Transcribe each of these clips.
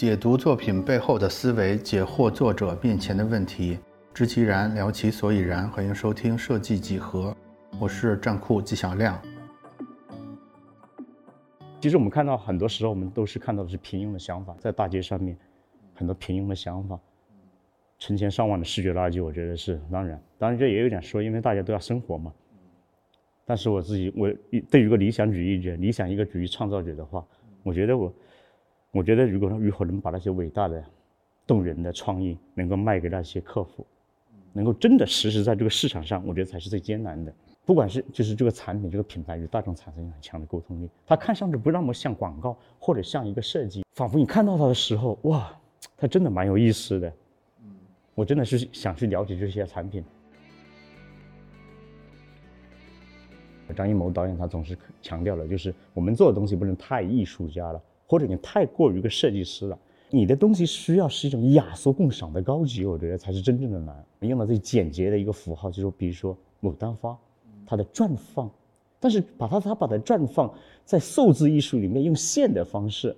解读作品背后的思维，解惑作者面前的问题，知其然，聊其所以然。欢迎收听设计几何，我是战库纪晓亮。其实我们看到很多时候，我们都是看到的是平庸的想法，在大街上面，很多平庸的想法，成千上万的视觉垃圾，我觉得是当然，当然这也有点说，因为大家都要生活嘛。但是我自己，我对于一个理想主义者、理想一个主义创造者的话，我觉得我。我觉得，如果如何能把那些伟大的、动人的创意能够卖给那些客户，能够真的实实在这个市场上，我觉得才是最艰难的。不管是就是这个产品、这个品牌与大众产生很强的沟通力，它看上去不那么像广告，或者像一个设计，仿佛你看到它的时候，哇，它真的蛮有意思的。我真的是想去了解这些产品。张艺谋导演他总是强调了，就是我们做的东西不能太艺术家了。或者你太过于个设计师了，你的东西需要是一种雅俗共赏的高级，我觉得才是真正的难。用了最简洁的一个符号，就是比如说牡丹花，它的绽放，但是把它它把它绽放在数字艺术里面用线的方式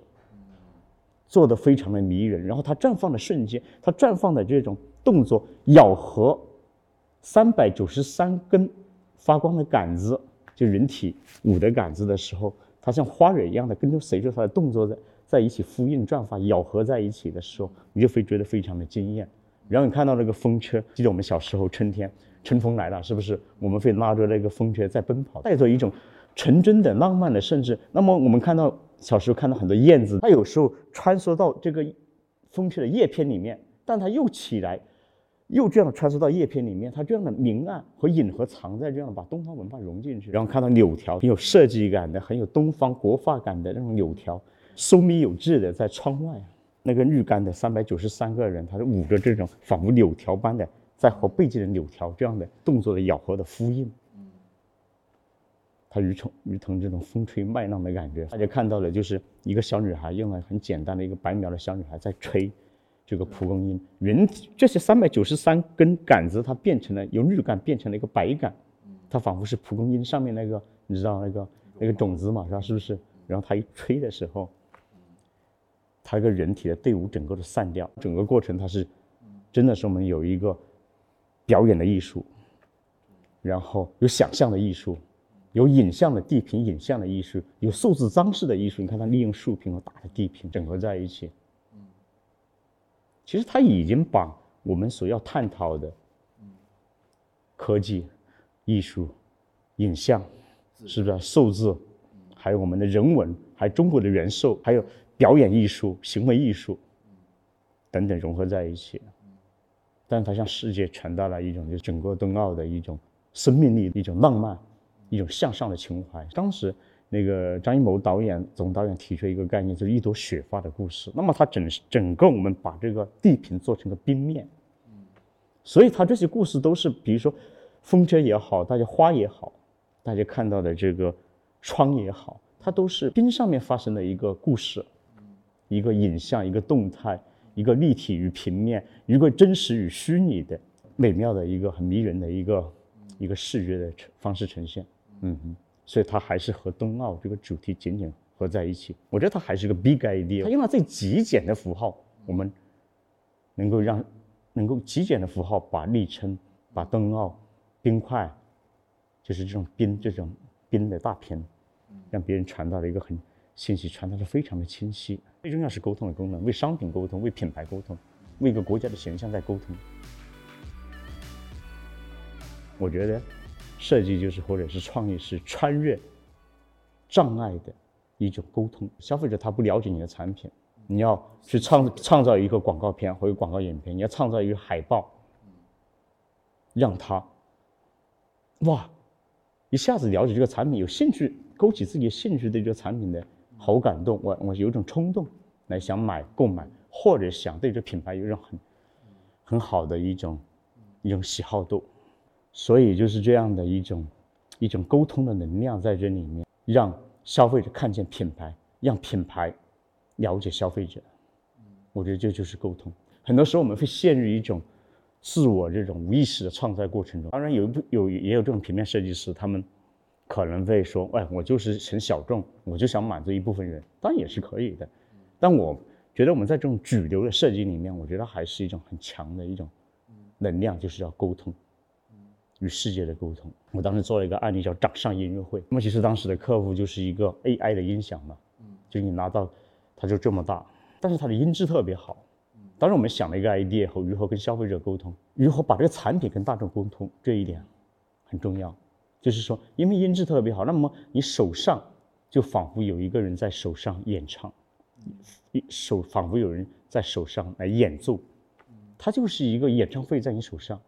做的非常的迷人，然后它绽放的瞬间，它绽放的这种动作咬合三百九十三根发光的杆子，就人体舞的杆子的时候。它像花蕊一样的，跟着随着它的动作在在一起呼应、转发、咬合在一起的时候，你就会觉得非常的惊艳。然后你看到那个风车，记得我们小时候春天，春风来了，是不是？我们会拉着那个风车在奔跑，带着一种纯真的、浪漫的，甚至那么我们看到小时候看到很多燕子，它有时候穿梭到这个风车的叶片里面，但它又起来。又这样穿梭到叶片里面，它这样的明暗和隐和藏在这样把东方文化融进去，然后看到柳条很有设计感的、很有东方国画感的那种柳条，疏密有致的在窗外，那个日干的三百九十三个人，他是舞着这种仿佛柳条般的在和背景的柳条这样的动作的咬合的呼应，它如同如同这种风吹麦浪的感觉。大家看到的就是一个小女孩用了很简单的一个白描的小女孩在吹。这个蒲公英，人这些三百九十三根杆子，它变成了由绿杆变成了一个白杆，它仿佛是蒲公英上面那个，你知道那个那个种子嘛，是吧？是不是？然后它一吹的时候，它一个人体的队伍整个都散掉，整个过程它是，真的是我们有一个表演的艺术，然后有想象的艺术，有影像的地平影像的艺术，有数字装饰的艺术。你看它利用竖屏和大的地平整合在一起。其实他已经把我们所要探讨的科技、艺术、影像，是不是数字，还有我们的人文，还有中国的元素，还有表演艺术、行为艺术等等融合在一起。但是它向世界传达了一种，就整个冬奥的一种生命力、一种浪漫、一种向上的情怀。当时。那个张艺谋导演总导演提出一个概念，就是一朵雪花的故事。那么他整整个我们把这个地平做成个冰面，所以他这些故事都是，比如说风车也好，大家花也好，大家看到的这个窗也好，它都是冰上面发生的一个故事，一个影像，一个动态，一个立体与平面，一个真实与虚拟的美妙的一个很迷人的一个一个视觉的方式呈现。嗯哼。所以它还是和冬奥这个主题紧紧合在一起。我觉得它还是个 big idea。它用了最极简的符号，我们能够让能够极简的符号把立春、把冬奥、冰块，就是这种冰这种冰的大片，让别人传达了一个很信息，传达的非常的清晰。最重要是沟通的功能，为商品沟通，为品牌沟通，为一个国家的形象在沟通。我觉得。设计就是或者是创意是穿越障碍的一种沟通。消费者他不了解你的产品，你要去创创造一个广告片或者广告影片，你要创造一个海报，让他哇一下子了解这个产品，有兴趣，勾起自己兴趣对这个产品的好感动。我我有一种冲动来想买购买，或者想对这品牌有一种很很好的一种一种喜好度。所以就是这样的一种一种沟通的能量在这里面，让消费者看见品牌，让品牌了解消费者。我觉得这就是沟通。很多时候我们会陷入一种自我这种无意识的创造过程中。当然有一部有也有这种平面设计师，他们可能会说：“哎，我就是很小众，我就想满足一部分人。”当然也是可以的。但我觉得我们在这种主流的设计里面，我觉得还是一种很强的一种能量，就是要沟通，与世界的沟通。我当时做了一个案例叫掌上音乐会，那么其实当时的客户就是一个 AI 的音响嘛，就你拿到它就这么大，但是它的音质特别好。当时我们想了一个 idea 后，如何跟消费者沟通，如何把这个产品跟大众沟通，这一点很重要。就是说，因为音质特别好，那么你手上就仿佛有一个人在手上演唱，手仿佛有人在手上来演奏，它就是一个演唱会在你手上，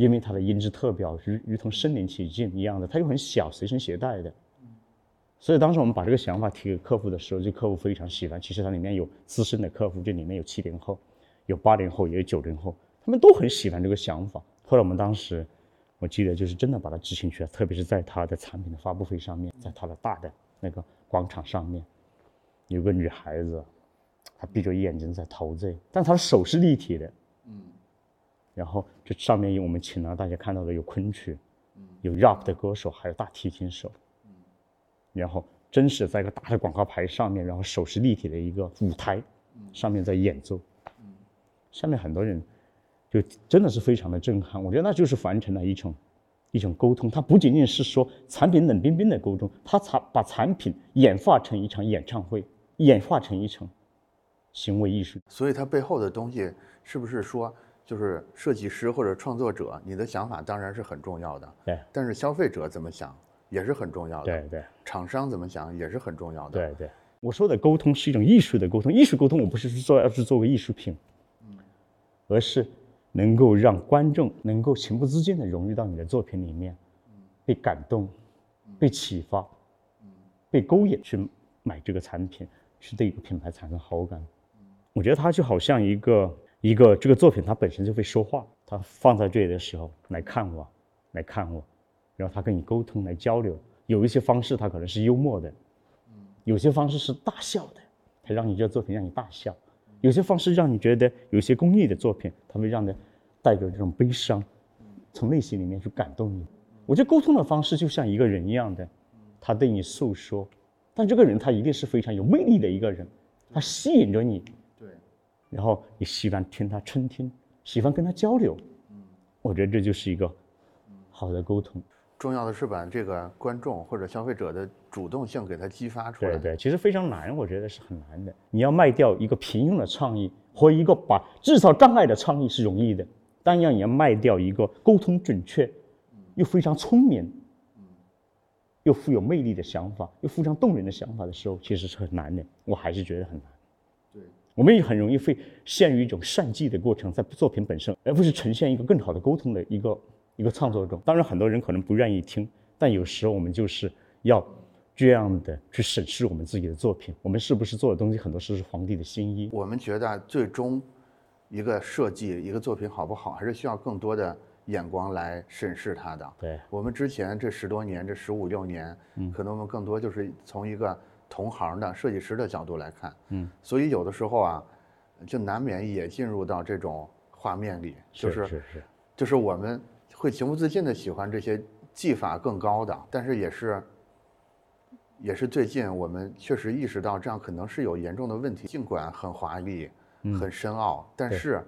因为它的音质特别好，如如同身临其境一样的，它又很小，随身携带的。所以当时我们把这个想法提给客户的时候，这客户非常喜欢。其实它里面有资深的客户，这里面有七零后，有八零后，也有九零后，他们都很喜欢这个想法。后来我们当时，我记得就是真的把它执行去了，特别是在它的产品的发布会上面，在它的大的那个广场上面，有个女孩子，她闭着眼睛在陶醉，但她的手是立体的，嗯。然后这上面有我们请了大家看到的有昆曲，有 rap 的歌手，还有大提琴手。然后真实在一个大的广告牌上面，然后手是立体的一个舞台，上面在演奏，下面很多人就真的是非常的震撼。我觉得那就是完成了一种一种沟通，它不仅仅是说产品冷冰冰的沟通，它产把产品演化成一场演唱会，演化成一场行为艺术。所以它背后的东西是不是说，就是设计师或者创作者，你的想法当然是很重要的，对，但是消费者怎么想？也是很重要的，对对，厂商怎么想也是很重要的，对对。我说的沟通是一种艺术的沟通，艺术沟通我不是说要是作为艺术品，嗯，而是能够让观众能够情不自禁的融入到你的作品里面，被感动，被启发，被勾引去买这个产品，去对一个品牌产生好感。我觉得它就好像一个一个这个作品，它本身就会说话，它放在这里的时候来看我，来看我。然后它跟你沟通来交流，有一些方式它可能是幽默的，有些方式是大笑的，它让你这个作品让你大笑；有些方式让你觉得有些公益的作品，它会让你带着这种悲伤，从内心里面去感动你。我觉得沟通的方式就像一个人一样的，他对你诉说，但这个人他一定是非常有魅力的一个人，他吸引着你，对，然后你喜欢听他倾听，喜欢跟他交流，我觉得这就是一个好的沟通。重要的是把这个观众或者消费者的主动性给他激发出来。对对，其实非常难，我觉得是很难的。你要卖掉一个平庸的创意和一个把制造障碍的创意是容易的，但要你要卖掉一个沟通准确，又非常聪明，又富有魅力的想法，又非常动人的想法的时候，其实是很难的。我还是觉得很难。对，我们也很容易会陷于一种善计的过程，在作品本身，而不是呈现一个更好的沟通的一个。一个创作中，当然很多人可能不愿意听，但有时候我们就是要这样的去审视我们自己的作品，我们是不是做的东西很多是皇帝的新衣？我们觉得最终一个设计一个作品好不好，还是需要更多的眼光来审视它的。对，我们之前这十多年，这十五六年，嗯，可能我们更多就是从一个同行的设计师的角度来看，嗯，所以有的时候啊，就难免也进入到这种画面里，就是是是，就是我们。会情不自禁的喜欢这些技法更高的，但是也是，也是最近我们确实意识到这样可能是有严重的问题。尽管很华丽、很深奥，但是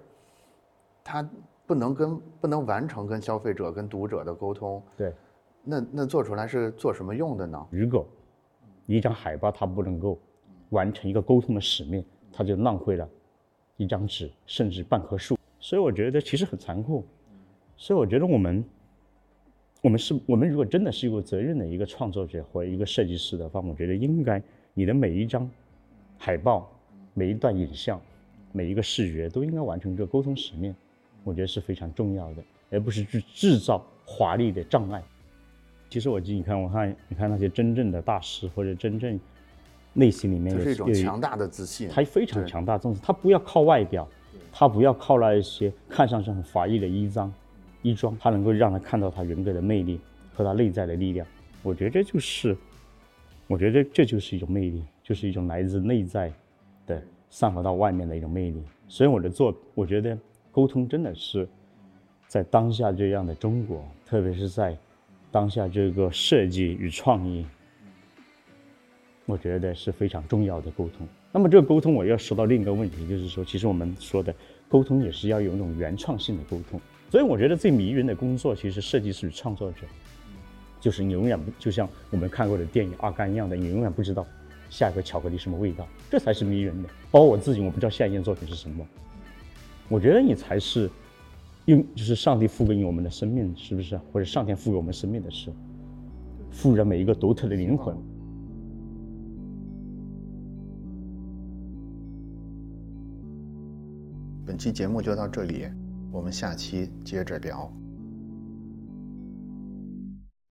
它不能跟不能完成跟消费者、跟读者的沟通。对，那那做出来是做什么用的呢？如果一张海报它不能够完成一个沟通的使命，它就浪费了一张纸，甚至半棵树。所以我觉得其实很残酷。所以我觉得我们，我们是，我们如果真的是有责任的一个创作者或一个设计师的话，我觉得应该你的每一张海报、每一段影像、每一个视觉都应该完成这个沟通使命，我觉得是非常重要的，而不是去制造华丽的障碍。其实我记，你看，我看，你看那些真正的大师或者真正内心里面有一种强大的自信，他非常强大，重视他不要靠外表，他不要靠那一些看上去很华丽的衣装。衣装，他能够让他看到他人格的魅力和他内在的力量。我觉得这就是，我觉得这就是一种魅力，就是一种来自内在的散发到外面的一种魅力。所以我的作，我觉得沟通真的是在当下这样的中国，特别是在当下这个设计与创意我觉得是非常重要的沟通。那么这个沟通，我要说到另一个问题，就是说，其实我们说的沟通也是要有一种原创性的沟通。所以我觉得最迷人的工作，其实设计师与创作者，就是你永远不就像我们看过的电影《阿甘》一样的，你永远不知道下一个巧克力什么味道，这才是迷人的。包括我自己，我不知道下一件作品是什么。我觉得你才是用，就是上帝赋给我们的生命，是不是？或者上天赋予我们生命的时候，赋予了每一个独特的灵魂。本期节目就到这里，我们下期接着聊。